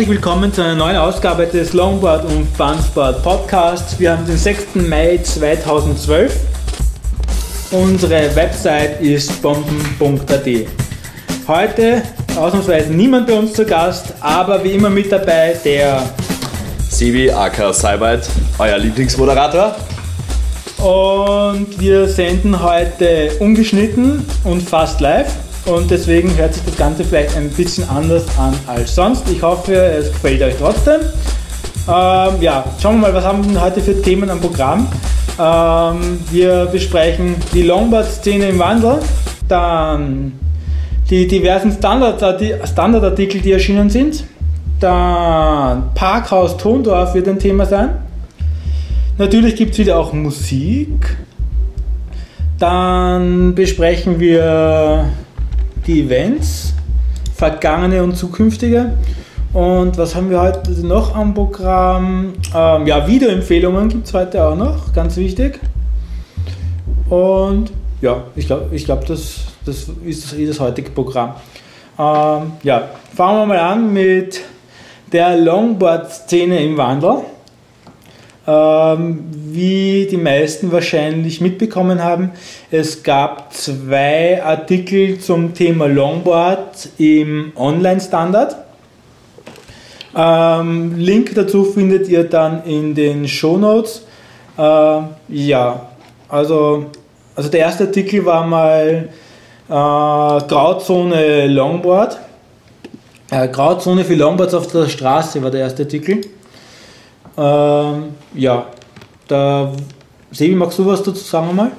Herzlich willkommen zu einer neuen Ausgabe des Longboard und Funsport Podcasts. Wir haben den 6. Mai 2012. Unsere Website ist bomben.at. Heute ausnahmsweise niemand bei uns zu Gast, aber wie immer mit dabei der Sebi aka Seibert, euer Lieblingsmoderator. Und wir senden heute ungeschnitten und fast live. Und deswegen hört sich das Ganze vielleicht ein bisschen anders an als sonst. Ich hoffe, es gefällt euch trotzdem. Ähm, ja, schauen wir mal, was haben wir heute für Themen am Programm. Ähm, wir besprechen die Longboard-Szene im Wandel, dann die diversen Standardartikel, die erschienen sind, dann Parkhaus Tondorf wird ein Thema sein. Natürlich gibt es wieder auch Musik. Dann besprechen wir die Events, vergangene und zukünftige. Und was haben wir heute noch am Programm? Ähm, ja, Videoempfehlungen gibt es heute auch noch, ganz wichtig. Und ja, ich glaube, ich glaub, das, das ist das, das heutige Programm. Ähm, ja, fangen wir mal an mit der Longboard-Szene im Wandel. Ähm, wie die meisten wahrscheinlich mitbekommen haben, es gab zwei Artikel zum Thema Longboard im Online-Standard. Ähm, Link dazu findet ihr dann in den Show Notes. Äh, ja, also, also der erste Artikel war mal äh, Grauzone Longboard. Äh, Grauzone für Longboards auf der Straße war der erste Artikel. Ähm, ja, da, Sebi, magst du was dazu sagen einmal?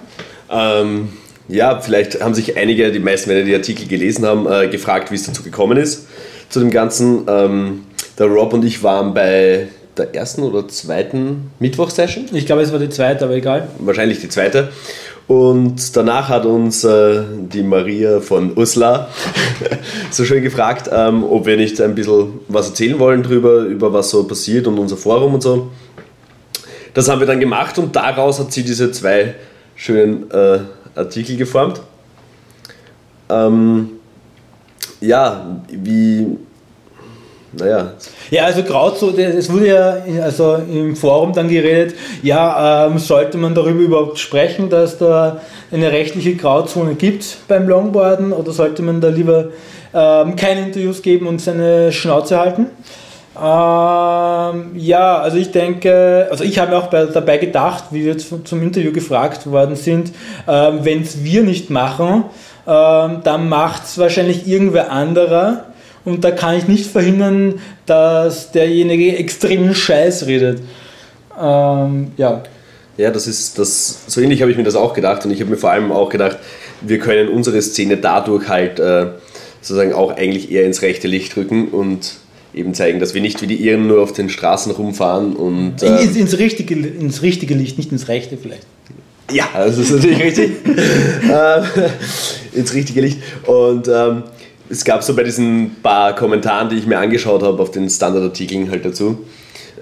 Ähm, ja, vielleicht haben sich einige, die meisten, wenn die Artikel gelesen haben, äh, gefragt, wie es dazu gekommen ist, zu dem Ganzen. Ähm, der Rob und ich waren bei der ersten oder zweiten Mittwochsession. Ich glaube, es war die zweite, aber egal. Wahrscheinlich die zweite. Und danach hat uns äh, die Maria von Usla so schön gefragt, ähm, ob wir nicht ein bisschen was erzählen wollen drüber, über was so passiert und unser Forum und so. Das haben wir dann gemacht und daraus hat sie diese zwei schönen äh, Artikel geformt. Ähm, ja, wie naja. Ja, also so, es wurde ja also im Forum dann geredet, ja, ähm, sollte man darüber überhaupt sprechen, dass da eine rechtliche Grauzone gibt beim Longboarden oder sollte man da lieber ähm, keine Interviews geben und seine Schnauze halten? Ähm, ja, also ich denke, also ich habe auch bei, dabei gedacht, wie wir zum Interview gefragt worden sind, ähm, wenn es wir nicht machen, ähm, dann macht es wahrscheinlich irgendwer anderer und da kann ich nicht verhindern, dass derjenige extremen Scheiß redet. Ähm, ja. Ja, das ist das, so ähnlich habe ich mir das auch gedacht und ich habe mir vor allem auch gedacht, wir können unsere Szene dadurch halt äh, sozusagen auch eigentlich eher ins rechte Licht rücken und eben zeigen, dass wir nicht wie die Irren nur auf den Straßen rumfahren und. Äh, ins, ins, richtige, ins richtige Licht, nicht ins rechte vielleicht. Ja, das ist natürlich richtig. äh, ins richtige Licht. Und ähm, es gab so bei diesen paar Kommentaren, die ich mir angeschaut habe auf den Standardartikeln halt dazu.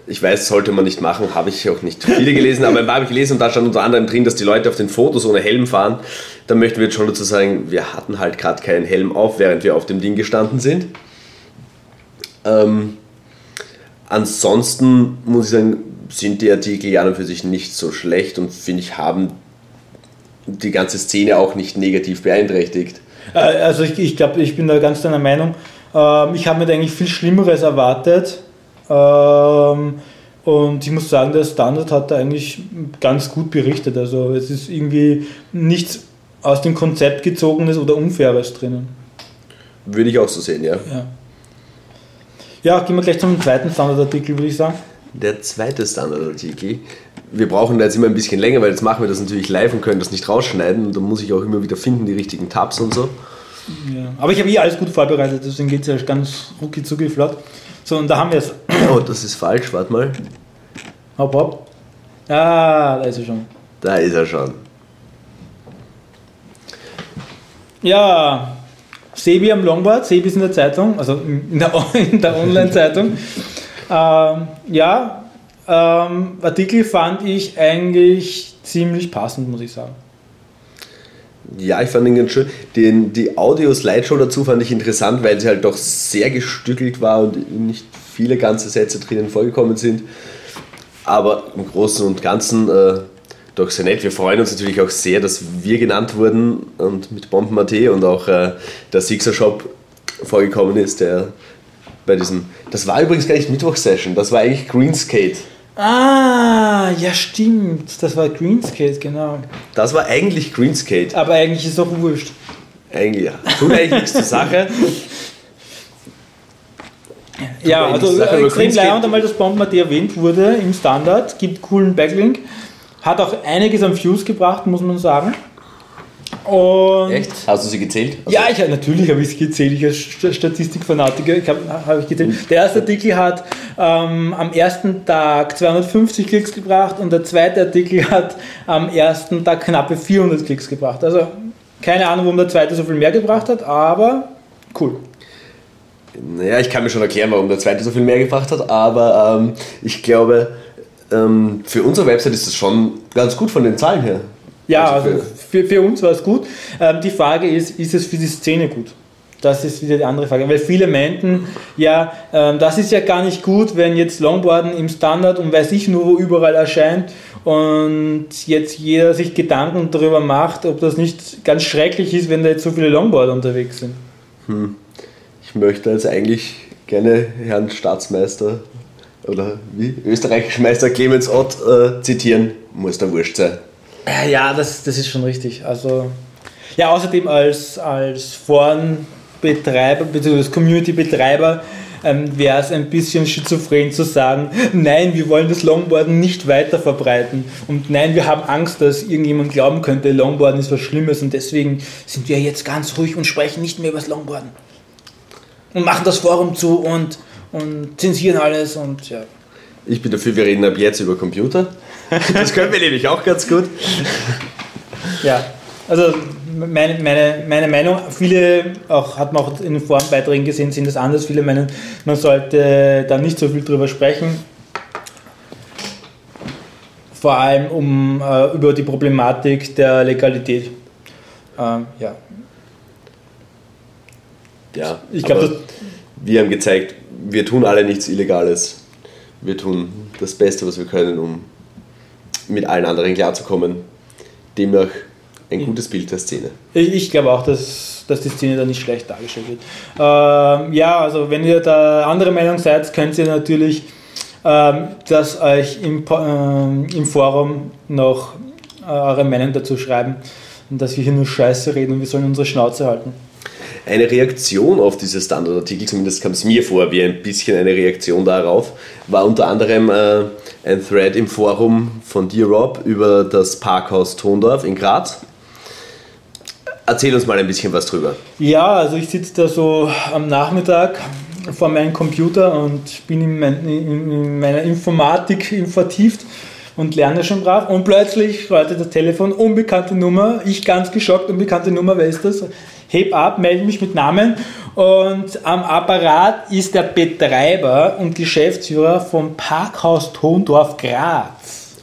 Ich weiß, sollte man nicht machen, habe ich auch nicht viele gelesen, aber ein paar habe ich gelesen und da stand unter anderem drin, dass die Leute auf den Fotos ohne Helm fahren. Da möchten wir jetzt schon dazu sagen, wir hatten halt gerade keinen Helm auf, während wir auf dem Ding gestanden sind. Ähm, ansonsten muss ich sagen, sind die Artikel ja und für sich nicht so schlecht und finde ich, haben die ganze Szene auch nicht negativ beeinträchtigt. Äh, also ich, ich glaube, ich bin da ganz deiner Meinung. Ähm, ich habe mir eigentlich viel Schlimmeres erwartet. Ähm, und ich muss sagen, der Standard hat da eigentlich ganz gut berichtet. Also es ist irgendwie nichts aus dem Konzept gezogenes oder Unfaires drinnen. Würde ich auch so sehen, ja. Ja, ja gehen wir gleich zum zweiten Standardartikel, würde ich sagen. Der zweite Standardartikel. Wir brauchen da jetzt immer ein bisschen länger, weil jetzt machen wir das natürlich live und können das nicht rausschneiden. Und da muss ich auch immer wieder finden, die richtigen Tabs und so. Ja, aber ich habe eh alles gut vorbereitet, deswegen geht es ja ganz rucki zucki flott. So, und da haben wir es. Oh, das ist falsch, warte mal. Hopp, hopp. Ah, da ist er schon. Da ist er schon. Ja, Sebi am Longboard, Sebi ist in der Zeitung, also in der, der Online-Zeitung. Ähm, ja, ähm, Artikel fand ich eigentlich ziemlich passend, muss ich sagen. Ja, ich fand ihn ganz schön. Den, die Audio-Slideshow dazu fand ich interessant, weil sie halt doch sehr gestückelt war und nicht viele ganze Sätze drinnen vorgekommen sind. Aber im Großen und Ganzen äh, doch sehr nett. Wir freuen uns natürlich auch sehr, dass wir genannt wurden und mit Bomben.at und auch äh, der Sixer Shop vorgekommen ist, der bei diesem. Das war übrigens gar nicht Mittwochsession, das war eigentlich Greenskate. Ah, ja stimmt. Das war Greenskate, genau. Das war eigentlich Greenskate. Aber eigentlich ist es auch wurscht. Eigentlich, ja. Tut eigentlich nichts zur Sache. Ja, also extrem leiernd einmal, dass Bomben.at erwähnt wurde im Standard, gibt coolen Backlink, hat auch einiges an Views gebracht, muss man sagen. Und Echt? Hast du sie gezählt? Also ja, ich, natürlich habe ich es gezählt. Ich als Statistikfanatiker habe hab ich gezählt. Der erste Artikel hat ähm, am ersten Tag 250 Klicks gebracht und der zweite Artikel hat am ersten Tag knappe 400 Klicks gebracht. Also keine Ahnung, warum der zweite so viel mehr gebracht hat, aber cool. Naja, ich kann mir schon erklären, warum der zweite so viel mehr gebracht hat, aber ähm, ich glaube, ähm, für unsere Website ist das schon ganz gut von den Zahlen her. Ja, also für, für uns war es gut. Ähm, die Frage ist, ist es für die Szene gut? Das ist wieder die andere Frage. Weil viele meinten, ja, ähm, das ist ja gar nicht gut, wenn jetzt Longboarden im Standard und weiß ich nur wo überall erscheint und jetzt jeder sich Gedanken darüber macht, ob das nicht ganz schrecklich ist, wenn da jetzt so viele Longboarder unterwegs sind. Hm. Ich möchte jetzt eigentlich gerne Herrn Staatsmeister oder wie österreichischen Meister Clemens Ott äh, zitieren. Muss da wurscht sein. Äh, ja, das, das ist schon richtig. Also, ja, außerdem als, als Forenbetreiber bzw. Community-Betreiber ähm, wäre es ein bisschen schizophren zu sagen, nein, wir wollen das Longboarden nicht weiter verbreiten und nein, wir haben Angst, dass irgendjemand glauben könnte, Longboarden ist was Schlimmes und deswegen sind wir jetzt ganz ruhig und sprechen nicht mehr über das Longboarden. Und machen das Forum zu und, und zensieren alles und ja. Ich bin dafür, wir reden ab jetzt über Computer. Das können wir nämlich auch ganz gut. Ja, also meine, meine, meine Meinung, viele, auch hat man auch in den Forenbeiträgen gesehen, sind das anders. Viele meinen, man sollte da nicht so viel drüber sprechen. Vor allem um äh, über die Problematik der Legalität. Ähm, ja. Ja, ich glaube, wir haben gezeigt, wir tun alle nichts Illegales. Wir tun das Beste, was wir können, um mit allen anderen klarzukommen. Demnach ein gutes Bild der Szene. Ich, ich glaube auch, dass, dass die Szene da nicht schlecht dargestellt wird. Ähm, ja, also wenn ihr da andere Meinung seid, könnt ihr natürlich ähm, das euch im, ähm, im Forum noch äh, eure Meinung dazu schreiben und dass wir hier nur Scheiße reden und wir sollen unsere Schnauze halten. Eine Reaktion auf diese Standardartikel, zumindest kam es mir vor, wie ein bisschen eine Reaktion darauf, war unter anderem äh, ein Thread im Forum von dir, Rob, über das Parkhaus Tondorf in Graz. Erzähl uns mal ein bisschen was drüber. Ja, also ich sitze da so am Nachmittag vor meinem Computer und bin in, mein, in meiner Informatik vertieft und lerne schon brav. Und plötzlich läutet das Telefon, unbekannte Nummer, ich ganz geschockt, unbekannte Nummer, wer ist das? Heb ab, melde mich mit Namen und am Apparat ist der Betreiber und Geschäftsführer vom Parkhaus Tondorf Graz.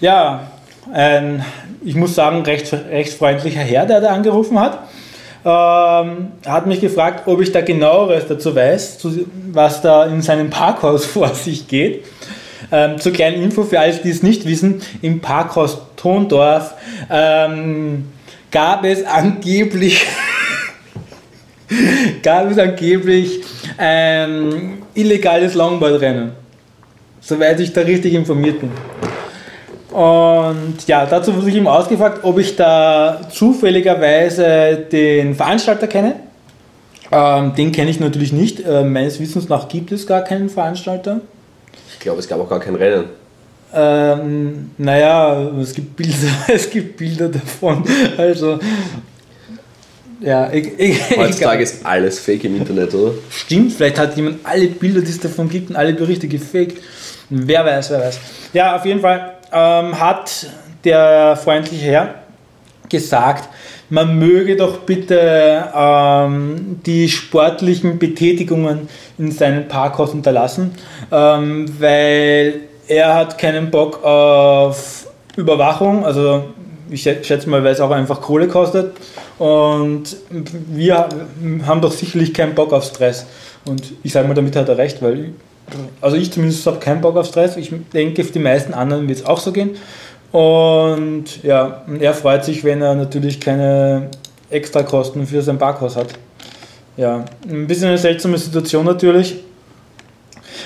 Ja, ein, ich muss sagen, recht, recht freundlicher Herr, der da angerufen hat. Ähm, hat mich gefragt, ob ich da genaueres dazu weiß, was da in seinem Parkhaus vor sich geht. Ähm, zur kleinen Info für alle, die es nicht wissen, im Parkhaus Tondorf ähm, gab es angeblich gab es angeblich ein illegales Longboardrennen. Soweit ich da richtig informiert bin. Und ja, dazu wurde ich ihm ausgefragt, ob ich da zufälligerweise den Veranstalter kenne. Ähm, den kenne ich natürlich nicht. Äh, meines Wissens nach gibt es gar keinen Veranstalter. Ich glaube, es gab auch gar kein Rennen. Ähm, naja, es gibt Bilder, es gibt Bilder davon. Also, ja, ich, ich, Heutzutage ich, ist alles fake im Internet, oder? Stimmt, vielleicht hat jemand alle Bilder, die es davon gibt und alle Berichte gefaked. Wer weiß, wer weiß. Ja, auf jeden Fall ähm, hat der freundliche Herr gesagt, man möge doch bitte ähm, die sportlichen Betätigungen in seinem Parkhaus unterlassen, ähm, weil er hat keinen Bock auf Überwachung, also ich schätze mal, weil es auch einfach Kohle kostet. Und wir haben doch sicherlich keinen Bock auf Stress. Und ich sage mal, damit hat er recht, weil, also ich zumindest habe keinen Bock auf Stress. Ich denke, für die meisten anderen wird es auch so gehen. Und ja, er freut sich, wenn er natürlich keine Extrakosten für sein Parkhaus hat. Ja, ein bisschen eine seltsame Situation natürlich.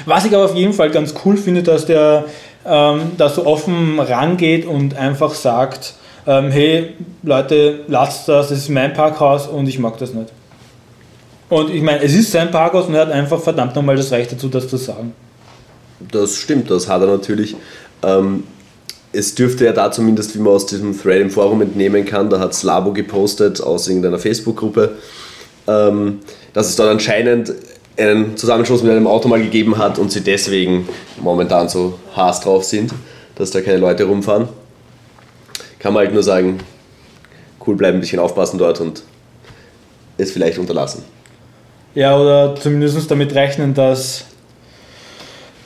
Was ich aber auf jeden Fall ganz cool finde, dass der ähm, da so offen rangeht und einfach sagt, ähm, hey Leute, lasst das, das ist mein Parkhaus und ich mag das nicht. Und ich meine, es ist sein Parkhaus und er hat einfach verdammt nochmal das Recht dazu, das zu sagen. Das stimmt, das hat er natürlich. Ähm, es dürfte ja da zumindest, wie man aus diesem Thread im Forum entnehmen kann, da hat Slabo gepostet aus irgendeiner Facebook-Gruppe, ähm, dass es dort anscheinend einen Zusammenschluss mit einem Auto mal gegeben hat und sie deswegen momentan so Haas drauf sind, dass da keine Leute rumfahren. Kann man halt nur sagen, cool bleiben, ein bisschen aufpassen dort und es vielleicht unterlassen. Ja, oder zumindest damit rechnen, dass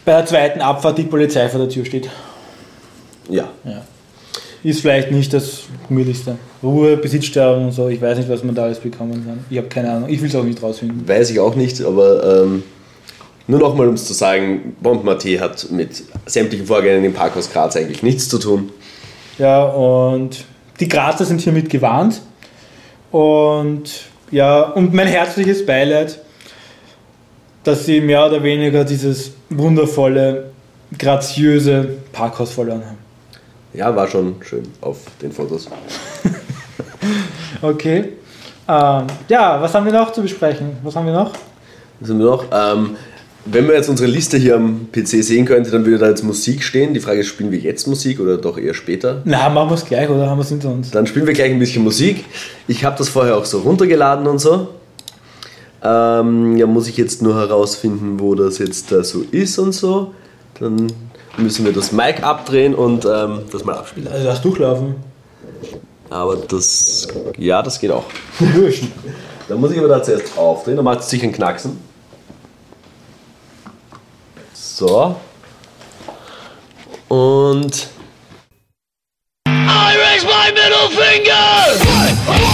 bei der zweiten Abfahrt die Polizei vor der Tür steht. Ja. ja. Ist vielleicht nicht das gemütlichste. Ruhe, Besitzstörung und so, ich weiß nicht, was man da alles bekommen kann. Ich habe keine Ahnung, ich will es auch nicht rausfinden. Weiß ich auch nicht, aber ähm, nur nochmal, um es zu sagen, Bomb Mate hat mit sämtlichen Vorgängen im Parkhaus Graz eigentlich nichts zu tun. Ja, und die Grazer sind hiermit gewarnt. Und ja, und mein herzliches Beileid, dass sie mehr oder weniger dieses wundervolle, graziöse Parkhaus verloren haben. Ja, war schon schön auf den Fotos. okay. Ähm, ja, was haben wir noch zu besprechen? Was haben wir noch? Was haben wir noch? Ähm, wenn man jetzt unsere Liste hier am PC sehen könnte, dann würde da jetzt Musik stehen. Die Frage ist, spielen wir jetzt Musik oder doch eher später? Na, machen wir es gleich oder haben wir es hinter uns? Dann spielen wir gleich ein bisschen Musik. Ich habe das vorher auch so runtergeladen und so. Ähm, ja, muss ich jetzt nur herausfinden, wo das jetzt da so ist und so. Dann müssen wir das Mic abdrehen und ähm, das mal abspielen. Also das durchlaufen. Aber das, ja, das geht auch. dann muss ich aber da zuerst aufdrehen, dann macht es sicher einen Knacksen. So. Und. I raise my middle finger!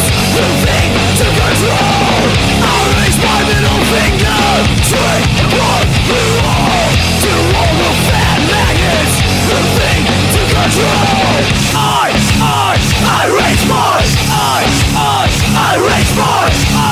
I, I, I raise voice I, I, I raise voice I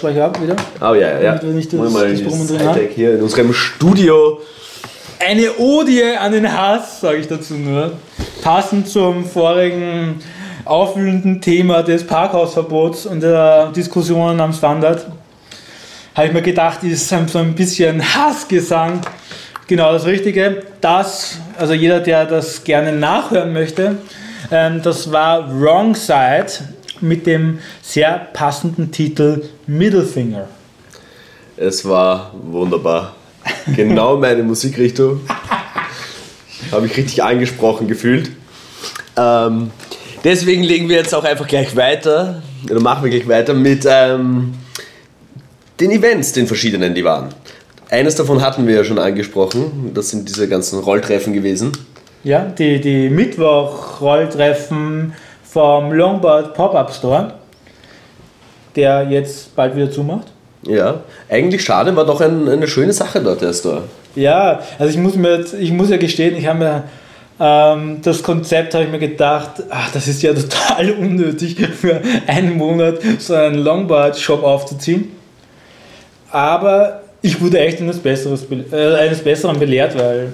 Lautsprecher ab wieder. Oh ja, ja. Damit wir nicht das- mal das Brummen drin haben? Hier in unserem Studio. Eine Odie an den Hass, sage ich dazu nur. Passend zum vorigen aufwühlenden Thema des Parkhausverbots und der Diskussionen am Standard, habe ich mir gedacht, ist so ein bisschen Hassgesang genau das Richtige. Das, also jeder, der das gerne nachhören möchte, ähm, das war Wrong Side mit dem sehr passenden Titel Middle Finger. Es war wunderbar. Genau meine Musikrichtung. Habe ich richtig angesprochen gefühlt. Ähm, deswegen legen wir jetzt auch einfach gleich weiter, oder machen wir gleich weiter mit ähm, den Events, den verschiedenen, die waren. Eines davon hatten wir ja schon angesprochen, das sind diese ganzen Rolltreffen gewesen. Ja, die, die Mittwoch-Rolltreffen vom Longboard Pop-Up Store, der jetzt bald wieder zumacht. Ja, eigentlich schade, war doch ein, eine schöne Sache dort, der Store. Ja, also ich muss mir jetzt, ich muss ja gestehen, ich habe mir ähm, das Konzept habe ich mir gedacht, ach, das ist ja total unnötig für einen Monat so einen Longboard-Shop aufzuziehen. Aber ich wurde echt eines, Besseres, be- äh, eines Besseren belehrt, weil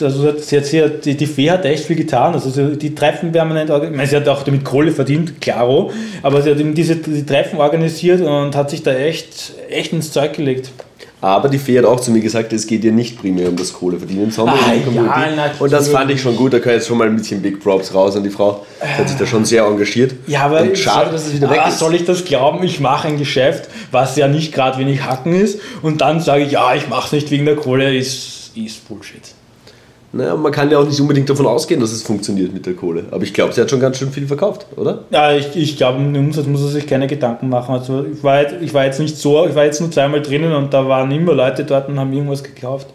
also sie hat, die, die Fee hat echt viel getan. Also sie, die Treffen permanent organisiert. Ich meine, sie hat auch damit Kohle verdient, klaro. Aber sie hat eben diese die Treffen organisiert und hat sich da echt, echt ins Zeug gelegt. Aber die Fee hat auch zu mir gesagt, es geht ihr nicht primär um das Kohleverdienen, sondern Ah, um die Community. ja, und das fand ich schon gut, da kann jetzt schon mal ein bisschen Big Props raus an die Frau. Sie hat sich da schon sehr engagiert. Ja, aber und schade, dass es wieder weg ah, ist. Soll ich das glauben? Ich mache ein Geschäft, was ja nicht gerade wenig Hacken ist, und dann sage ich, ja, ich mache es nicht wegen der Kohle, ist, ist Bullshit. Naja, man kann ja auch nicht unbedingt davon ausgehen, dass es funktioniert mit der Kohle. Aber ich glaube, sie hat schon ganz schön viel verkauft, oder? Ja, ich, ich glaube, um den Umsatz muss er sich keine Gedanken machen. Also ich war, jetzt, ich war jetzt nicht so, ich war jetzt nur zweimal drinnen und da waren immer Leute dort und haben irgendwas gekauft.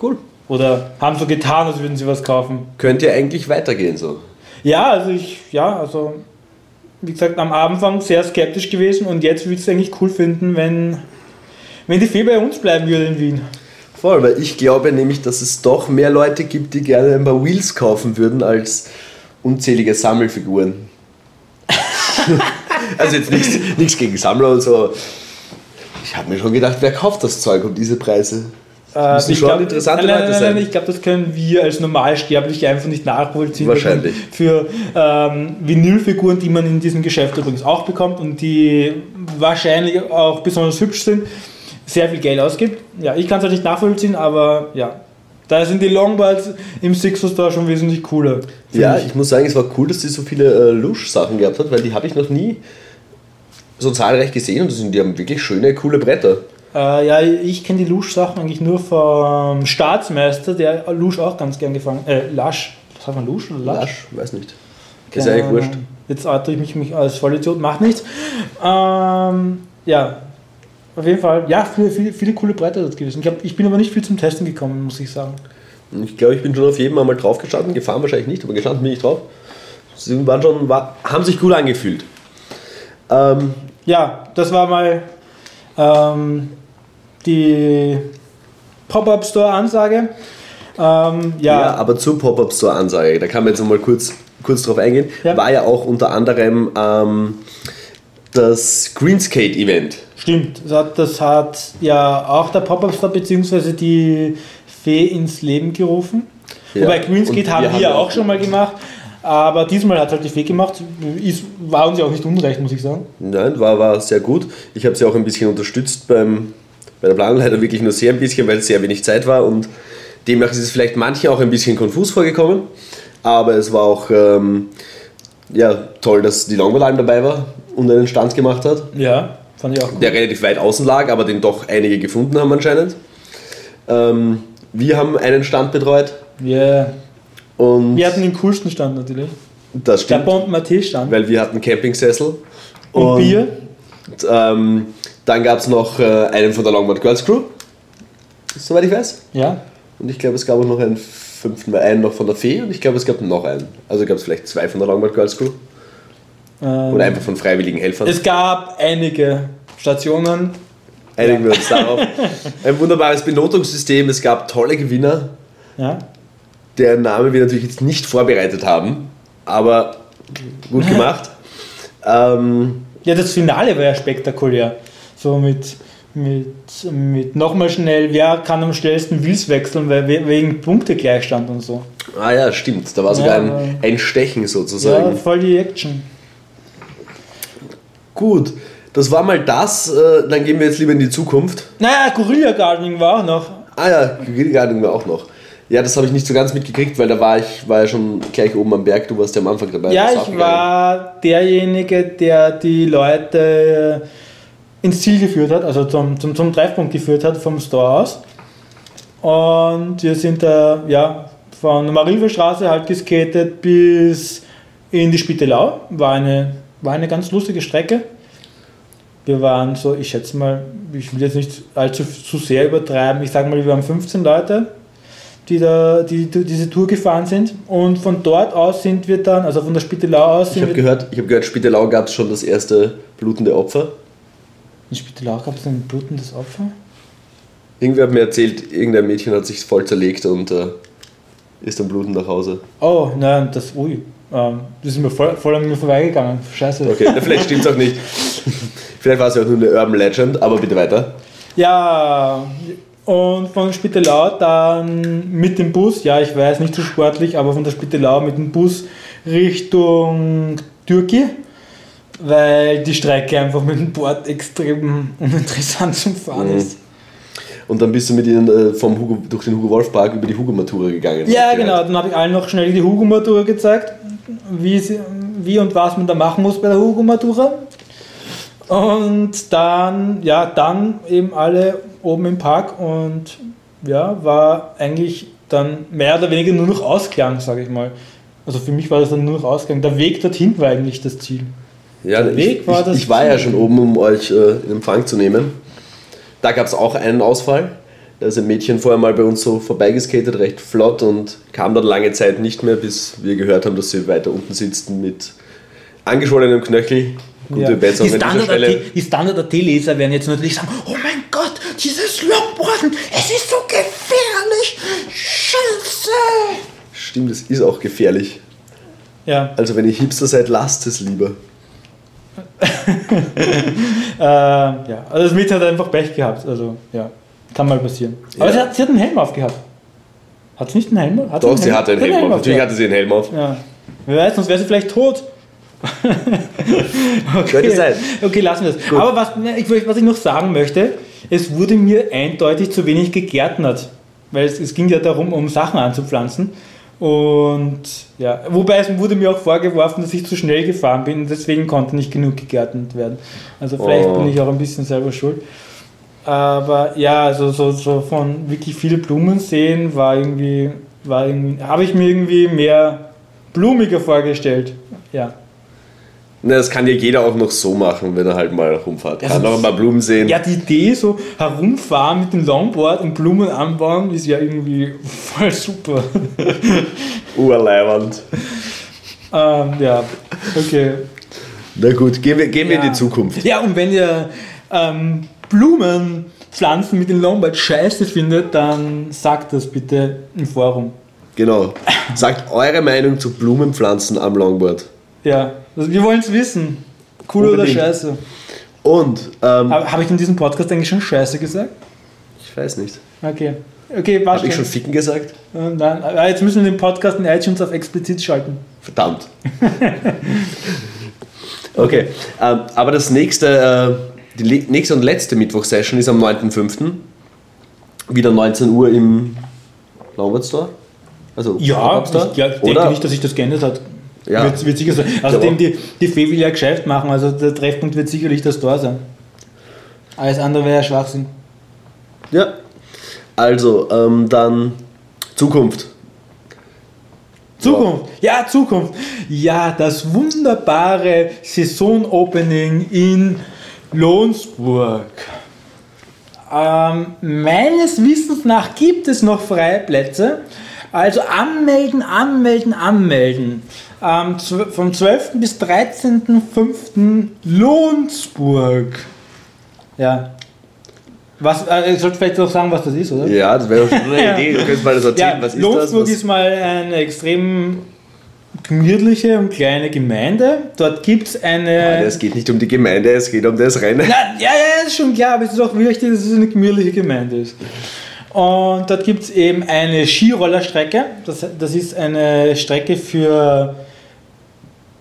Cool. Oder haben so getan, als würden sie was kaufen. Könnte ja eigentlich weitergehen so. Ja, also ich, ja, also wie gesagt, am Anfang sehr skeptisch gewesen und jetzt würde ich es eigentlich cool finden, wenn, wenn die Fee bei uns bleiben würde in Wien. Voll, weil ich glaube nämlich, dass es doch mehr Leute gibt, die gerne ein paar Wheels kaufen würden, als unzählige Sammelfiguren. also jetzt nichts, nichts gegen Sammler und so. Ich habe mir schon gedacht, wer kauft das Zeug um diese Preise? Das müssen ich schon glaub- interessante nein, nein, Leute nein, sein. Nein, ich glaube, das können wir als Normalsterbliche einfach nicht nachvollziehen. Wahrscheinlich. Für ähm, Vinylfiguren, die man in diesem Geschäft übrigens auch bekommt und die wahrscheinlich auch besonders hübsch sind, sehr viel Geld ausgibt. Ja, ich kann es halt nicht nachvollziehen, aber ja. Da sind die Longboards im Sixer Store schon wesentlich cooler. Ja, ich. ich muss sagen, es war cool, dass die so viele äh, Lusch-Sachen gehabt hat, weil die habe ich noch nie so zahlreich gesehen und das sind, die haben wirklich schöne, coole Bretter. Äh, ja, ich kenne die Lusch-Sachen eigentlich nur vom Staatsmeister, der Lusch auch ganz gern gefangen Äh, Lasch. Was sagt man, Lusch oder Lasch? Lasch, weiß nicht. Ist Keine eigentlich Ahnung. wurscht. Jetzt oute ich mich, mich als Vollidiot, macht nichts. Ähm, ja, auf jeden Fall, ja, viele, viele, viele coole Bretter dort gewesen. Ich, hab, ich bin aber nicht viel zum Testen gekommen, muss ich sagen. Ich glaube, ich bin schon auf jedem einmal drauf gestanden, gefahren wahrscheinlich nicht, aber gestanden bin ich drauf. Sie waren schon, war, haben sich gut angefühlt. Ähm, Ja, das war mal ähm, die Pop-Up-Store-Ansage. Ähm, ja. ja, aber zur Pop-Up-Store-Ansage, da kann man jetzt noch mal kurz, kurz drauf eingehen, Ja. war ja auch unter anderem ähm, das Greenskate-Event. stimmt. Das hat, das hat ja auch der Pop-Up-Store bzw. die Fee ins Leben gerufen. Ja, Wobei und Greenscape wir haben wir ja ja auch auch schon mal gemacht. Aber diesmal hat halt die Fee gemacht. Ist, war uns ja auch nicht unrecht, muss ich sagen. Nein, war, war sehr gut. Ich habe sie auch ein bisschen unterstützt beim, bei der Planung, leider wirklich nur sehr ein bisschen, weil es sehr wenig Zeit war und demnach ist es vielleicht manchen auch ein bisschen konfus vorgekommen. Aber es war auch ähm, ja, toll, dass die Longboard dabei war und einen Stand gemacht hat, Ja, fand ich auch gut. der relativ weit außen lag, aber den doch einige gefunden haben anscheinend. Ähm, wir haben einen Stand betreut Wir, und wir hatten den coolsten Stand natürlich. das Der stimmt, Bomben AT stand. weil wir hatten Campingsessel Und, Bier. Und, ähm, dann gab es noch äh, einen von der Longboard Girls Crew, soweit ich weiß. Ja. Und ich glaube, es gab auch noch einen fünften, einen noch von der Fee und ich glaube, es gab noch einen. Also gab es vielleicht zwei von der Longboard Girls Crew Ähm, oder einfach von freiwilligen Helfern. es gab einige Stationen. Einigen wir uns darauf. Ein wunderbares Benotungssystem, es gab tolle Gewinner, Ja. deren Name wir natürlich jetzt nicht vorbereitet haben, aber gut gemacht. ähm, Ja, das Finale war ja spektakulär. So mit, mit, mit nochmal schnell, wer kann am schnellsten Wils wechseln, weil we- wegen Punktegleichstand und so. Ah ja, stimmt. Da war sogar Ja, ein, ein Stechen sozusagen. Ja, voll die Action. Gut, das war mal das. Äh, dann gehen wir jetzt lieber in die Zukunft. Naja, Gorilla Gardening war auch noch. Ah ja, Guerilla wir auch noch. Ja, das habe ich nicht so ganz mitgekriegt, weil da war ich war ja schon gleich oben am Berg. Du warst ja am Anfang dabei. Ja, ich war derjenige, der die Leute ins Ziel geführt hat, also zum, zum, zum Treffpunkt geführt hat vom Store aus. Und wir sind da ja, von der Marilferstraße halt geskatet bis in die Spittelau. War eine, war eine ganz lustige Strecke. Wir waren so, ich schätze mal, ich will jetzt nicht allzu zu sehr übertreiben, ich sage mal, wir waren 15 Leute, die, da, die, die diese Tour gefahren sind. Und von dort aus sind wir dann, also von der Spittelau aus, Ich sind habe gehört, ich hab gehört, Spittelau gab es schon das erste blutende Opfer. In Spittelau gab es ein blutendes Opfer? Irgendwer hat mir erzählt, irgendein Mädchen hat sich voll zerlegt und äh, ist dann blutend nach Hause. Oh, nein, das, ui, ähm, das ist mir voll, voll an mir vorbeigegangen. Scheiße. Okay, na, vielleicht stimmt es auch nicht. Vielleicht war es ja auch nur eine Urban Legend, aber bitte weiter. Ja, und von Spittelau dann mit dem Bus, ja, ich weiß, nicht so sportlich, aber von der Spittelau mit dem Bus Richtung Türkei, weil die Strecke einfach mit dem Board extrem uninteressant zum Fahren Mhm. ist. Und dann bist du mit ihnen äh, vom Hugo, durch den Hugo Wolf Park über die Hugo Matura gegangen. Ja, genau, dann habe ich allen noch schnell die Hugo-Matura gezeigt, wie, sie, wie und was man da machen muss bei der Hugo-Matura. Und dann, ja, dann eben alle oben im Park und ja, war eigentlich dann mehr oder weniger nur noch Ausklang, sage ich mal. Also für mich war das dann nur noch Ausklang. Der Weg dorthin war eigentlich das Ziel. Ja, Der ich, Weg war ich, das ich war ja schon oben, um euch äh, in Empfang zu nehmen. Da gab es auch einen Ausfall. Da ist ein Mädchen vorher mal bei uns so vorbeigeskatet, recht flott und kam dann lange Zeit nicht mehr, bis wir gehört haben, dass sie weiter unten sitzt mit angeschwollenem Knöchel. Gute Ja. Die Besserung Standard-AT-Leser werden jetzt natürlich sagen, oh mein Gott, dieses Longboarden, es ist so gefährlich, Scheiße. Stimmt, es ist auch gefährlich. Ja, Also wenn ihr Hipster seid, lasst es lieber. äh, ja, also das Mädchen hat einfach Pech gehabt, also ja, kann mal passieren. Aber Ja. sie, hat, sie hat einen Helm aufgehabt. Hat sie nicht einen Helm? Hat Doch, sie hatte einen Helm auf. Natürlich hatte sie einen Helm auf. Ja. Wer weiß, sonst wäre sie vielleicht tot. okay. Könnte sein. Okay, lassen wir das. Aber was, ich, was ich noch sagen möchte, es wurde mir eindeutig zu wenig gegärtnert. Weil es, es ging ja darum, um Sachen anzupflanzen. Und ja, wobei es wurde mir auch vorgeworfen, dass ich zu schnell gefahren bin und deswegen konnte nicht genug gegärtnet werden. Also vielleicht Oh. bin ich auch ein bisschen selber schuld. Aber ja, also so, so von wirklich viele Blumen sehen war irgendwie, war irgendwie, habe ich mir irgendwie mehr blumiger vorgestellt. Ja. Na, das kann ja jeder auch noch so machen, wenn er halt mal rumfährt. Kann Also- noch ein paar Blumen sehen. Ja, die Idee, so herumfahren mit dem Longboard und Blumen anbauen, ist ja irgendwie voll super. Urleiwand. ähm, ja, okay. Na gut, gehen wir, gehen wir in Ja. die Zukunft. Ja, und wenn ihr ähm, Blumenpflanzen mit dem Longboard scheiße findet, dann sagt das bitte im Forum. Genau. Sagt eure Meinung zu Blumenpflanzen am Longboard. Ja, also wir wollen es wissen. Cool Unbedingt. oder scheiße? Und, ähm, Habe hab ich in diesem Podcast eigentlich schon scheiße gesagt? ich weiß nicht. Okay. Okay, war Habe ich schon ficken gesagt? Äh, Nein, jetzt müssen wir den Podcast in iTunes auf explizit schalten. Verdammt. Okay, ähm, aber das nächste, äh, die nächste und letzte Mittwoch-Session ist am 9.5. Wieder 19 Uhr im Longboard Store. Also Ja, ich glaub, denke Oder? nicht, dass sich das geändert hat. Ja. Wird, wird sicher sein. Außerdem, die, die Fee will ja Geschäft machen, also der Treffpunkt wird sicherlich das Tor sein. Alles andere wäre ja Schwachsinn. Ja. Also, ähm, dann Zukunft. Zukunft. Ja, Zukunft. Ja, das wunderbare Saisonopening in Lohnsburg. Ähm, meines Wissens nach gibt es noch freie Plätze. Also anmelden, anmelden, anmelden. Ähm, vom 12. bis 13.05. Lohnsburg. Ja. Was, äh, ich sollte vielleicht auch sagen, was das ist, oder? Ja, das wäre schon eine Ja. Idee. Du könntest mal das erzählen. Ja, Was ist Lohnsburg das? Was, ist mal eine extrem gemütliche und kleine Gemeinde. Dort gibt es eine. Nein, es geht nicht um die Gemeinde, es geht um das Rennen. Na, ja, ja, ist schon klar, aber es ist auch wichtig, dass es eine gemütliche Gemeinde ist. Und dort gibt es eben eine Skirollerstrecke. Das, das ist eine Strecke für,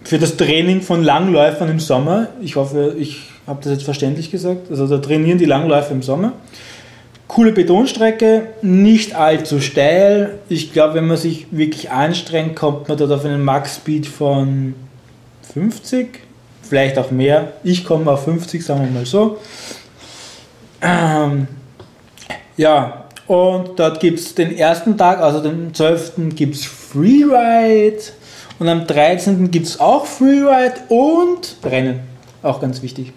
für das Training von Langläufern im Sommer. Ich hoffe, ich habe das jetzt verständlich gesagt. Also da trainieren die Langläufer im Sommer. Coole Betonstrecke, nicht allzu steil. Ich glaube, wenn man sich wirklich anstrengt, kommt man dort auf einen Max-Speed von 50, vielleicht auch mehr. Ich komme auf 50, sagen wir mal so. Ähm, ja, und dort gibt es den ersten Tag, also den 12. gibt es Freeride und am 13. gibt es auch Freeride und Rennen. Auch ganz wichtig.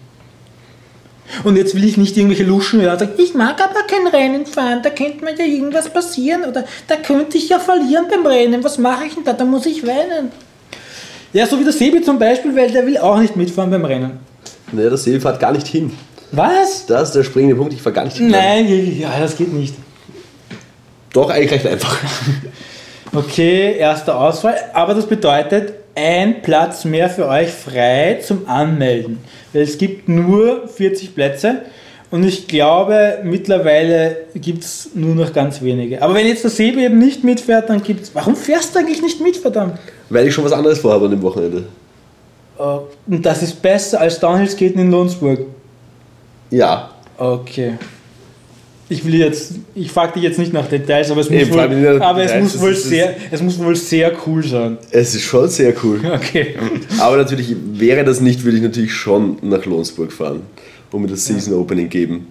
Und jetzt will ich nicht irgendwelche Luschen hören sagen, ich mag aber kein Rennen fahren, da könnte mir ja irgendwas passieren oder da könnte ich ja verlieren beim Rennen, was mache ich denn da, da muss ich weinen. Ja, so wie der Sebi zum Beispiel, weil der will auch nicht mitfahren beim Rennen. Nee, der Sebi fährt gar nicht hin. Was? Das ist der springende Punkt, ich fahre gar nicht hin. Nein, ja, das geht nicht. Doch, eigentlich recht einfach. Okay, erster Ausfall, aber das bedeutet ein Platz mehr für euch frei zum Anmelden. Weil es gibt nur 40 Plätze und ich glaube, mittlerweile gibt es nur noch ganz wenige. Aber wenn jetzt der Sebi eben nicht mitfährt, dann gibt es. Warum fährst du eigentlich nicht mit, verdammt? Weil ich schon was anderes vorhabe an dem Wochenende. Oh, und das ist besser als Downhill-Skaten in Lohnsburg. Ja. Okay. Ich will jetzt, ich frage dich jetzt nicht nach Details, aber es muss, wohl, aber es muss, wohl sehr, es muss wohl sehr cool sein. Es ist schon sehr cool. Okay. Aber natürlich, wäre das nicht, würde ich natürlich schon nach Lohnsburg fahren und mir das Season Opening geben.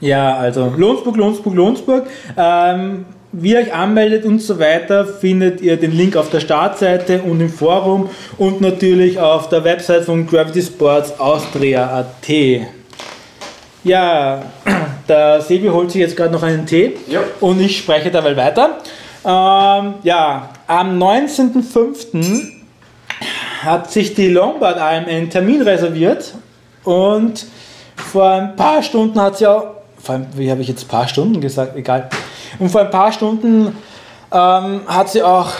Ja, also Lohnsburg, Lohnsburg, Lohnsburg. Ähm, wie ihr euch anmeldet und so weiter, findet ihr den Link auf der Startseite und im Forum und natürlich auf der Website von Gravity Sports Austria.at. Ja, der Sebi holt sich jetzt gerade noch einen Tee Ja. und ich spreche dabei weiter. Ähm, ja, am 19.05. hat sich die Lombard Alm einen Termin reserviert und vor ein paar Stunden hat sie auch, vor allem, wie habe ich jetzt paar Stunden gesagt, egal. Und vor ein paar Stunden ähm, hat sie auch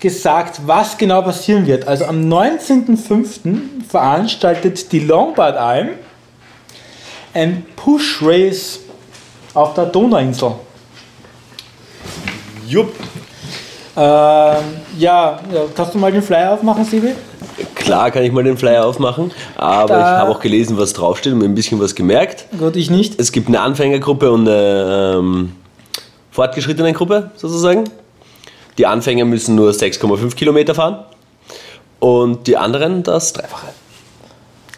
gesagt, was genau passieren wird. Also am 19.05. veranstaltet die Lombard Alm ein Push Race auf der Donauinsel. Jupp. Ähm, ja, ja, kannst du mal den Flyer aufmachen, Sibi? Klar kann ich mal den Flyer aufmachen, aber Da- ich habe auch gelesen, was draufsteht und mir ein bisschen was gemerkt. Gut, ich nicht. Es gibt eine Anfängergruppe und eine ähm, fortgeschrittene Gruppe sozusagen. Die Anfänger müssen nur 6,5 Kilometer fahren und die anderen das Dreifache.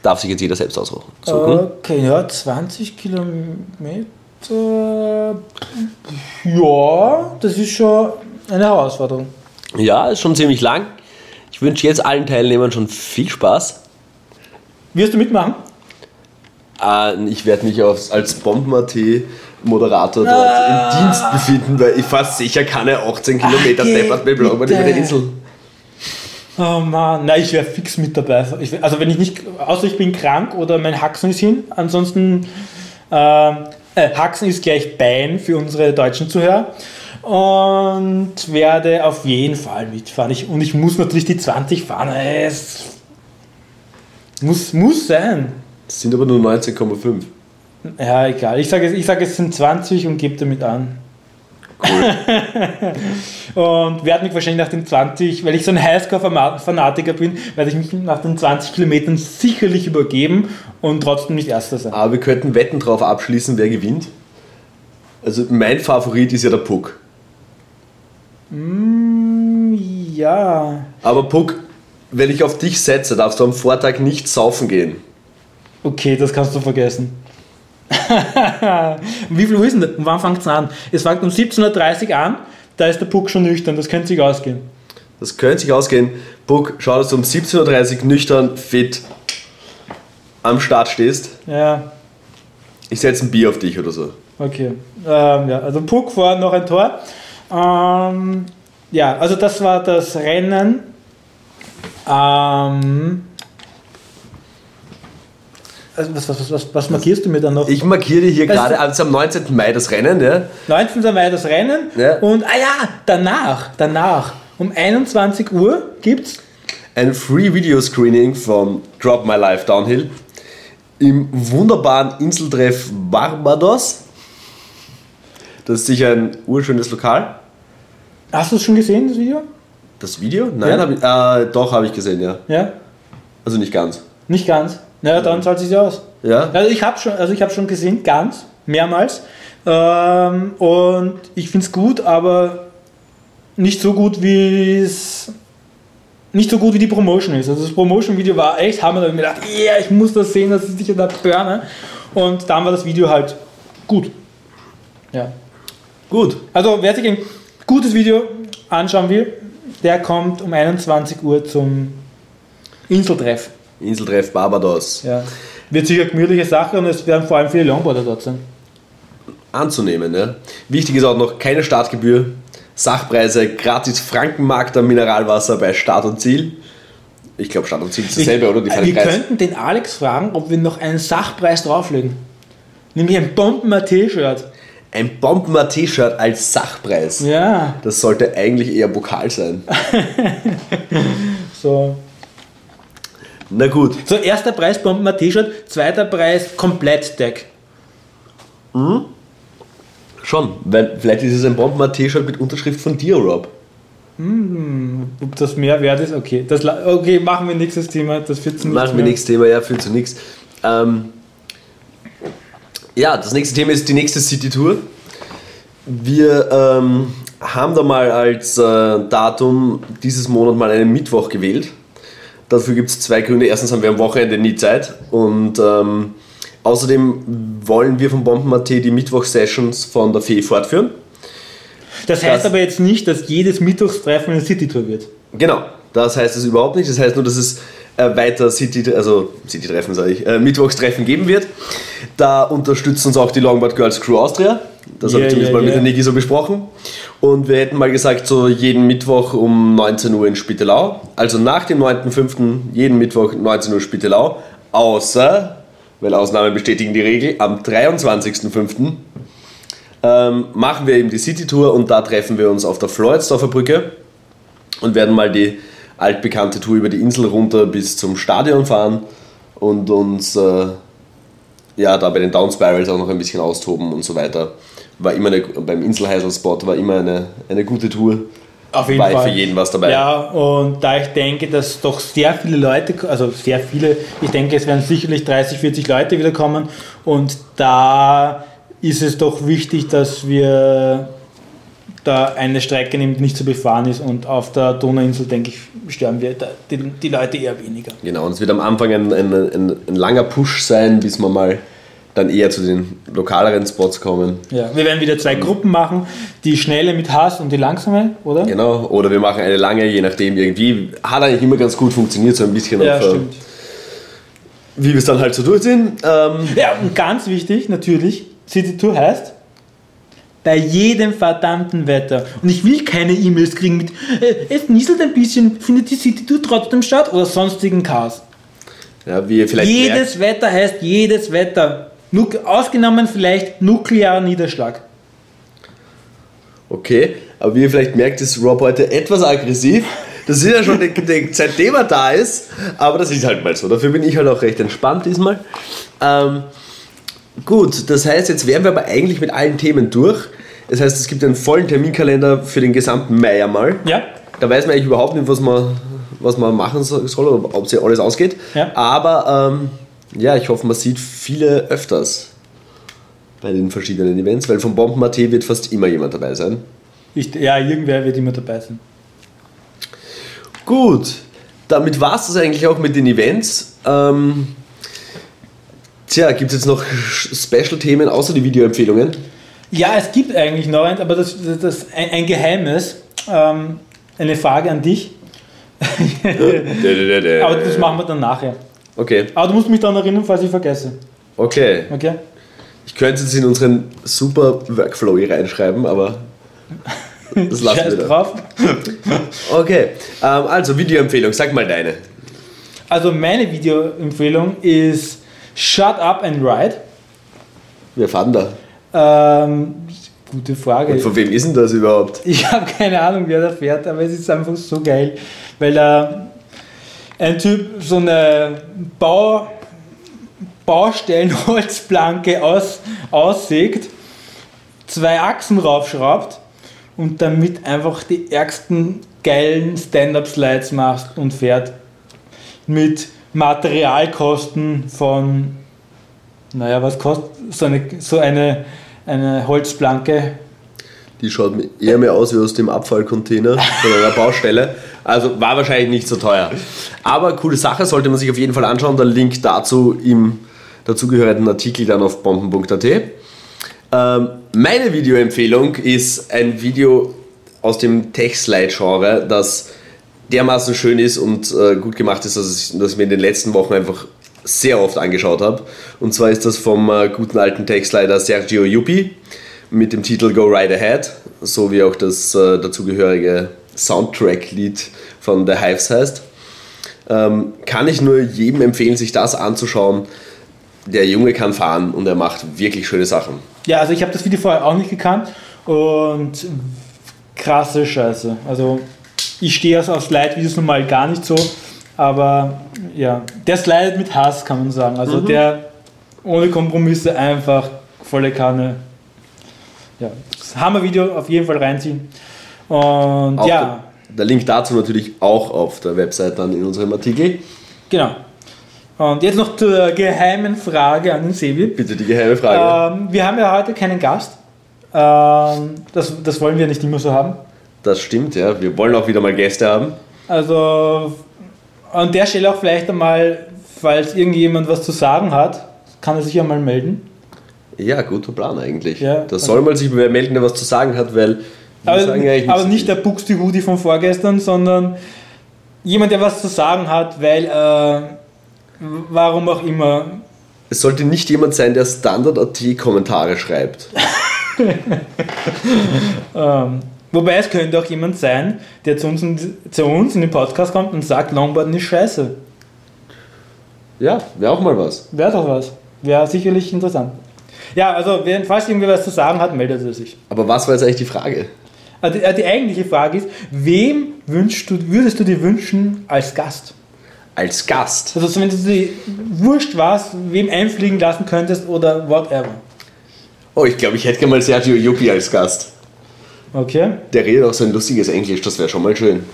Darf sich jetzt jeder selbst aussuchen. Suchen. Okay, ja, 20 Kilometer. Ja, das ist schon eine Herausforderung. Ja, ist schon ziemlich lang. Ich wünsche jetzt allen Teilnehmern schon viel Spaß. Wirst du mitmachen? Äh, ich werde mich aufs, als Bomben.at-Moderator dort Ah. im Dienst befinden, weil ich fahre sicher keine 18 Kilometer geh Steppert mit über die Insel. Oh Mann, nein, ich wäre fix mit dabei. Ich, wär- also wenn ich nicht, außer ich bin krank oder mein Haxen ist hin, ansonsten ähm, äh, Haxen ist gleich Bein für unsere deutschen Zuhörer und werde auf jeden Fall mitfahren. Ich, und ich muss natürlich die 20 fahren. Es muss, muss sein. Das sind aber nur 19,5. Ja, egal. Ich sage, ich sage, es sind 20 und gebe damit an. und werde mich wahrscheinlich nach den 20, weil ich so ein Highscore-Fanatiker bin, werde ich mich nach den 20 Kilometern sicherlich übergeben und trotzdem nicht Erster sein. Aber wir könnten Wetten drauf abschließen, wer gewinnt. Also mein Favorit ist ja der Puck. Mm, ja. Aber Puck, wenn ich auf dich setze, darfst du am Vortag nicht saufen gehen. Okay, das kannst du vergessen. Wie viel Uhr ist denn das? Wann fängt es an? Es fängt um 17.30 Uhr an, da ist der Puck schon nüchtern, das könnte sich ausgehen. Das könnte sich ausgehen. Puck, schau, dass du um 17.30 Uhr nüchtern, fit am Start stehst. Ja, Ich setze ein Bier auf dich oder so. Okay. Ähm, ja, also Puck vor noch ein Tor. Ähm, ja, also das war das Rennen. Ähm, also was, was, was, was, markierst du mir dann noch? Ich markiere dir hier Das- gerade also am 19. Mai das Rennen, ja? 19. Mai das Rennen Ja. und ah ja, danach, danach Um 21 Uhr gibt's ein Free Video Screening von Drop My Life Downhill im wunderbaren Inseltreff Barbados. Das ist sicher ein urschönes Lokal. Hast du es schon gesehen, das Video? Das Video? Nein, Ja. hab ich, äh, doch, habe ich gesehen, ja. Ja? Also nicht ganz. Nicht ganz. Na, dann zahlt sich aus. Ja? Also ich habe schon, also ich habe schon gesehen, ganz, mehrmals. Ähm, und ich finde es gut, aber nicht so gut wie es nicht so gut wie die Promotion ist. Also das Promotion-Video war echt hammer, da habe ich mir gedacht, yeah, ich muss das sehen, das ist sicher der Burner. Und dann war das Video halt gut. Ja. Gut. Also wer sich ein gutes Video anschauen will, der kommt um 21 Uhr zum Inseltreff. Inseltreff Barbados. Ja. Wird sicher eine gemütliche Sache und es werden vor allem viele Longboarder dort sein. Anzunehmen, ja. Wichtig ist auch noch keine Startgebühr. Sachpreise, gratis Frankenmarkt am Mineralwasser bei Start und Ziel. Ich glaube, Start und Ziel ist dasselbe, oder? Die wir Preis. könnten den Alex fragen, ob wir noch einen Sachpreis drauflegen. Nämlich ein Bomben-T-Shirt. Ein Bomben-T-Shirt als Sachpreis. Ja, Das sollte eigentlich eher Pokal sein. so. Na gut. So, erster Preis Bomben-T-Shirt, zweiter Preis Komplett-Deck. Schon. Weil vielleicht ist es ein Bomben-T-Shirt mit Unterschrift von dir, Rob. Ob das mehr wert ist, okay. Das, okay, machen wir nächstes Thema. Das führt zu nichts Machen wir nächstes Thema, ja, führt zu nichts. Ähm, ja, das nächste Thema ist die nächste City-Tour. Wir ähm, haben da mal als äh, Datum dieses Monat mal einen Mittwoch gewählt. Dafür gibt es zwei Gründe. Erstens haben wir am Wochenende nie Zeit und ähm, außerdem wollen wir von Bomben.at die Mittwoch-Sessions von der Fee fortführen. Das heißt Das- aber jetzt nicht, dass jedes Mittwocstreffen eine City-Tour wird. Genau, das heißt es überhaupt nicht. Das heißt nur, dass es äh, weiter City, also City-Treffen, sage ich, äh, Mittwochstreffen geben wird. Da unterstützt uns auch die Longboard Girls Crew Austria. Das habe Yeah, ich zumindest yeah, mal mit yeah. der Niki so besprochen. Und wir hätten mal gesagt, so jeden Mittwoch um 19 Uhr in Spittelau. Also nach dem 9.5. jeden Mittwoch 19 Uhr Spittelau. Außer, weil Ausnahmen bestätigen die Regel, am 23.5. Ähm, machen wir eben die City-Tour und da treffen wir uns auf der Floridsdorfer Brücke und werden mal die altbekannte Tour über die Insel runter bis zum Stadion fahren und uns äh, ja, da bei den Down Spirals auch noch ein bisschen austoben und so weiter. War immer eine, beim Inselheisel-Spot war immer eine, eine gute Tour. Auf jeden War Fall. für jeden was dabei. Ja, und da ich denke, dass doch sehr viele Leute, also sehr viele, ich denke, es werden sicherlich 30, 40 Leute wieder kommen und da ist es doch wichtig, dass wir da eine Strecke nehmen, die nicht zu befahren ist und auf der Donauinsel, denke ich, sterben wir die, die Leute eher weniger. Genau, und es wird am Anfang ein, ein, ein, ein langer Push sein, bis wir mal dann eher zu den lokaleren Spots kommen. Ja, wir werden wieder zwei Gruppen machen, die schnelle mit Hass und die langsame, oder? Genau, oder wir machen eine lange, je nachdem irgendwie. Hat eigentlich immer ganz gut funktioniert, so ein bisschen Ja, auf, äh, stimmt. wie wir es dann halt so durchziehen. Ähm, Ja, und ganz wichtig, natürlich, City Tour heißt, bei jedem verdammten Wetter. Und ich will keine E-Mails kriegen mit, äh, es nieselt ein bisschen, findet die City Tour trotzdem statt oder sonstigen Chaos. ja, wie ihr vielleicht merkt, Jedes Wetter heißt jedes Wetter. Ausgenommen vielleicht nuklearer Niederschlag. okay, aber wie ihr vielleicht merkt, ist Rob heute etwas aggressiv. Das ist ja schon die, die, seitdem er da ist, aber das ist halt mal so. Dafür bin ich halt auch recht entspannt diesmal. Ähm, gut, das heißt, jetzt wären wir aber eigentlich mit allen Themen durch. Das heißt, es gibt einen vollen Terminkalender für den gesamten Mai einmal. Ja? Da weiß man eigentlich überhaupt nicht, was man, was man machen so- soll oder ob sich alles ausgeht. Ja. Aber ähm, ja, ich hoffe, man sieht viele öfters bei den verschiedenen Events, weil vom Bomben.at wird fast immer jemand dabei sein. Ich, ja, irgendwer wird immer dabei sein. Gut, damit war es das eigentlich auch mit den Events. Ähm, tja, gibt es jetzt noch Special-Themen außer die Videoempfehlungen? Ja, es gibt eigentlich noch eins, aber das ist das, ein, ein Geheimnis. Ähm, eine Frage an dich. aber das machen wir dann nachher. Okay, Aber du musst mich daran erinnern, falls ich vergesse. okay. Okay? Ich könnte es jetzt in unseren super Workflow hier reinschreiben, aber das lassen Scheiß wir da. drauf. Okay, ähm, also Videoempfehlung, sag mal deine. Also meine Videoempfehlung ist Shut Up and Ride. Wir fahren da. Ähm, Gute Frage. Und von wem ist denn das überhaupt? Ich habe keine Ahnung, wer da fährt, aber es ist einfach so geil, weil da ein Typ so eine Bau, Baustellenholzplanke aus, aussägt, zwei Achsen raufschraubt und damit einfach die ärgsten geilen Stand-Up-Slides machst und fährt mit Materialkosten von, naja, was kostet so eine, so eine, eine Holzplanke? Die schaut eher mehr aus wie aus dem Abfallcontainer von einer Baustelle. Also war wahrscheinlich nicht so teuer. Aber coole Sache, sollte man sich auf jeden Fall anschauen. Der Link dazu im dazugehörigen Artikel dann auf bomben.at. Ähm, meine Videoempfehlung ist ein Video aus dem Tech-Slide-Genre, das dermaßen schön ist und äh, gut gemacht ist, dass ich, dass ich mir in den letzten Wochen einfach sehr oft angeschaut habe. Und zwar ist das vom äh, guten alten Tech-Slider Sergio Yupi mit dem Titel Go Right Ahead, so wie auch das äh, dazugehörige Soundtrack-Lied von The Hives heißt. Ähm, kann ich nur jedem empfehlen, sich das anzuschauen. Der Junge kann fahren und er macht wirklich schöne Sachen. Ja, also ich habe das Video vorher auch nicht gekannt und krasse Scheiße. Also ich stehe also auf Slide-Videos normal gar nicht so, aber ja, der slidet mit Hass, kann man sagen. Also mhm. der ohne Kompromisse einfach volle Kanne. Ja, Hammer-Video auf jeden Fall reinziehen. Und auch ja. Der, der Link dazu natürlich auch auf der Website dann in unserem Artikel. Genau. Und jetzt noch zur geheimen Frage an den Sebi. Bitte die geheime Frage. Ähm, wir haben ja heute keinen Gast. Ähm, das, das wollen wir nicht immer so haben. Das stimmt, ja. Wir wollen auch wieder mal Gäste haben. Also an der Stelle auch vielleicht einmal, falls irgendjemand was zu sagen hat, kann er sich ja mal melden. Ja, guter Plan eigentlich. Ja, da soll man sich melden, der was zu sagen hat, weil. Aber, aber nicht der Buxtehude von vorgestern, sondern jemand, der was zu sagen hat, weil. Äh, warum auch immer. Es sollte nicht jemand sein, der Standard.at-Kommentare schreibt. ähm, wobei es könnte auch jemand sein, der zu uns, in, zu uns in den Podcast kommt und sagt, Longboarden ist scheiße. Ja, wäre auch mal was. Wäre doch was. Wäre sicherlich interessant. Ja, also falls irgendwer was zu sagen hat, meldet er sich. Aber was war jetzt eigentlich die Frage? Also die, die eigentliche Frage ist, wem wünschst du, würdest du dir wünschen als Gast? Als Gast? Also wenn du dir wurscht was, wem einfliegen lassen könntest oder whatever. Oh, ich glaube, ich hätte gerne mal Sergio Yupi als Gast. Okay. Der redet auch so ein lustiges Englisch, das wäre schon mal schön.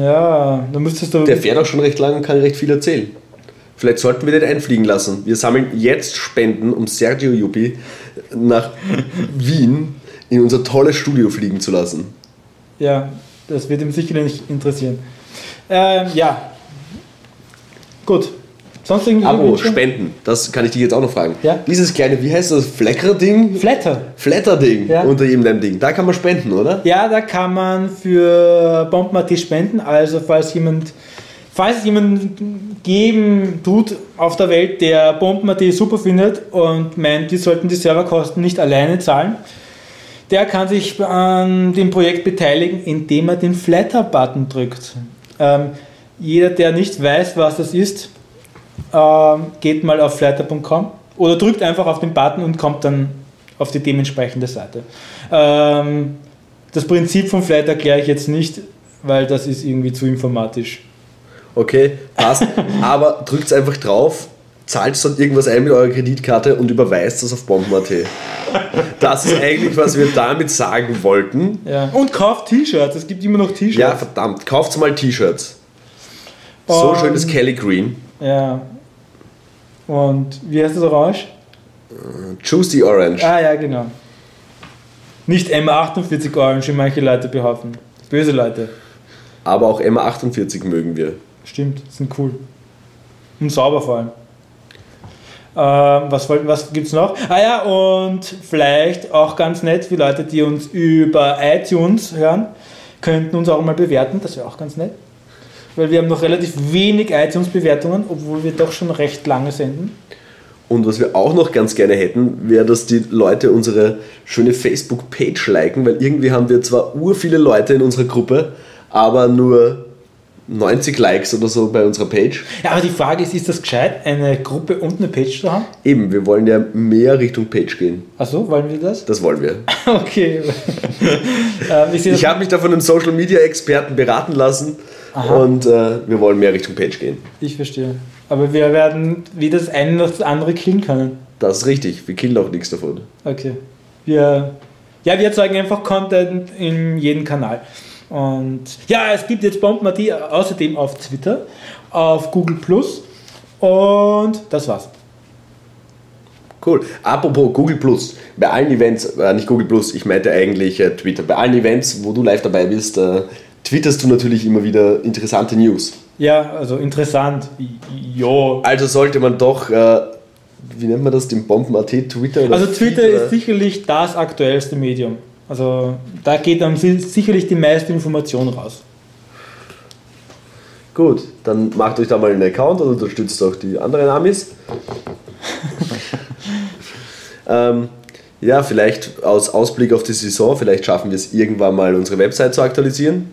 Ja, dann müsstest du. Der fährt auch schon recht lang und kann recht viel erzählen. Vielleicht sollten wir den einfliegen lassen. Wir sammeln jetzt Spenden, um Sergio Yupi nach Wien in unser tolles Studio fliegen zu lassen. Ja, das wird ihm sicherlich interessieren. Ähm, ja, gut. Sonst irgendwie Abo, Spenden, das kann ich dich jetzt auch noch fragen. Ja? Dieses kleine, wie heißt das, Flecker-Ding? Flatter. Flatter-Ding ja. unter jedem deinem Ding. Da kann man spenden, oder? Ja, da kann man für Bombenmaté spenden. Also falls jemand, falls es jemanden geben tut auf der Welt, der Bombenmaté super findet und meint, die sollten die Serverkosten nicht alleine zahlen, der kann sich an dem Projekt beteiligen, indem er den Flatter-Button drückt. Ähm, jeder, der nicht weiß, was das ist, ähm, geht mal auf flatter.com oder drückt einfach auf den Button und kommt dann auf die dementsprechende Seite. Ähm, das Prinzip von Flatter erkläre ich jetzt nicht, weil das ist irgendwie zu informatisch. Okay, passt. Aber drückt einfach drauf, zahlt dann irgendwas ein mit eurer Kreditkarte und überweist das auf Bomben.at. Das ist eigentlich, was wir damit sagen wollten. Ja. Und kauft T-Shirts, es gibt immer noch T-Shirts. Ja, verdammt, kauft mal T-Shirts. So um, schönes Kelly Green. Ja. Und wie heißt das Orange? Uh, Juicy Orange. Ah ja, genau. Nicht M48 Orange, wie manche Leute behaupten. Böse Leute. Aber auch M48 mögen wir. Stimmt, sind cool. Und sauber vor allem. Ähm, was was gibt es noch? Ah ja, und vielleicht auch ganz nett für Leute, die uns über iTunes hören, könnten uns auch mal bewerten, das wäre auch ganz nett weil wir haben noch relativ wenig iTunes-Bewertungen, obwohl wir doch schon recht lange senden. Und was wir auch noch ganz gerne hätten, wäre, dass die Leute unsere schöne Facebook-Page liken, weil irgendwie haben wir zwar ur viele Leute in unserer Gruppe, aber nur 90 Likes oder so bei unserer Page. Ja, aber die Frage ist, ist das gescheit, eine Gruppe und eine Page zu haben? Eben, wir wollen ja mehr Richtung Page gehen. Achso, wollen wir das? Das wollen wir. okay. ähm, ich ich habe mich da von einem Social Media Experten beraten lassen Aha. und äh, wir wollen mehr Richtung Page gehen. Ich verstehe. Aber wir werden weder das eine noch das andere killen können. Das ist richtig, wir killen auch nichts davon. Okay. Wir, ja, wir erzeugen einfach Content in jedem Kanal. Und ja, es gibt jetzt Bomben.at außerdem auf Twitter, auf Google Plus und das war's. Cool. Apropos Google Plus, bei allen Events, äh, nicht Google Plus, ich meinte eigentlich äh, Twitter, bei allen Events, wo du live dabei bist, äh, twitterst du natürlich immer wieder interessante News. Ja, also interessant. Jo. Also sollte man doch, äh, wie nennt man das, den Bomben.at Twitter? also Twitter Feed, ist sicherlich das aktuellste Medium. Also da geht dann sicherlich die meiste Information raus. Gut, dann macht euch da mal einen Account und unterstützt auch die anderen Amis. ähm, ja, vielleicht aus Ausblick auf die Saison, vielleicht schaffen wir es irgendwann mal, unsere Website zu aktualisieren.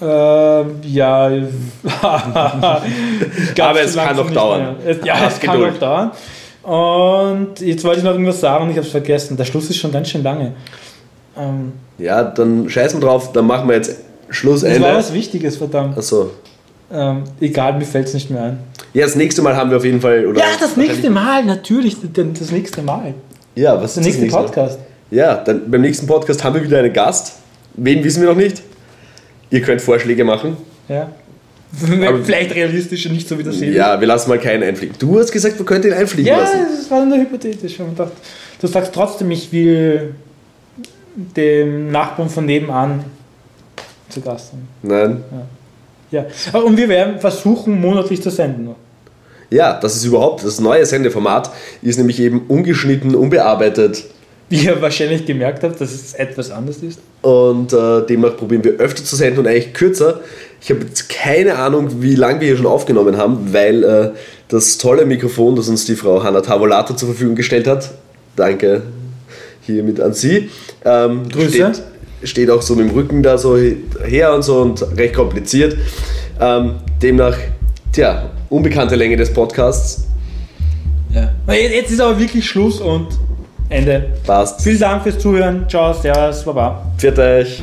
Ähm, ja, aber es kann noch dauern. Es, ja, es kann noch dauern. Und jetzt wollte ich noch irgendwas sagen und ich habe es vergessen. Der Schluss ist schon ganz schön lange. Ähm, ja, dann scheißen wir drauf, dann machen wir jetzt Schlussende. Das war was Wichtiges, verdammt. Achso. Ähm, egal, mir fällt es nicht mehr ein. Ja, das nächste Mal haben wir auf jeden Fall. Oder ja, das nächste Mal, natürlich, das nächste Mal. Ja, was ist der nächste, nächste Podcast? Ja, dann beim nächsten Podcast haben wir wieder einen Gast. Wen wissen wir noch nicht? Ihr könnt Vorschläge machen. Ja. Aber Vielleicht realistisch und nicht so wie das Ja, wir lassen mal keinen einfliegen. Du hast gesagt, wir könnten ihn einfliegen ja, lassen. Ja, das war nur hypothetisch. Du sagst trotzdem, ich will dem Nachbarn von nebenan zu Gast haben. Nein. Ja. ja. Und wir werden versuchen, monatlich zu senden. Ja, das ist überhaupt das neue Sendeformat, ist nämlich eben ungeschnitten, unbearbeitet. Wie ihr wahrscheinlich gemerkt habt, dass es etwas anders ist. Und äh, demnach probieren wir öfter zu senden und eigentlich kürzer. Ich habe jetzt keine Ahnung, wie lange wir hier schon aufgenommen haben, weil äh, das tolle Mikrofon, das uns die Frau Hanna Tavolato zur Verfügung gestellt hat, danke hiermit an Sie, ähm, Grüße. Steht, steht auch so mit dem Rücken da so her und so und recht kompliziert. Ähm, demnach, tja, unbekannte Länge des Podcasts. Ja. Jetzt ist aber wirklich Schluss und Ende. Passt. Vielen Dank fürs Zuhören. Ciao, Servus, Baba. Pfiat euch.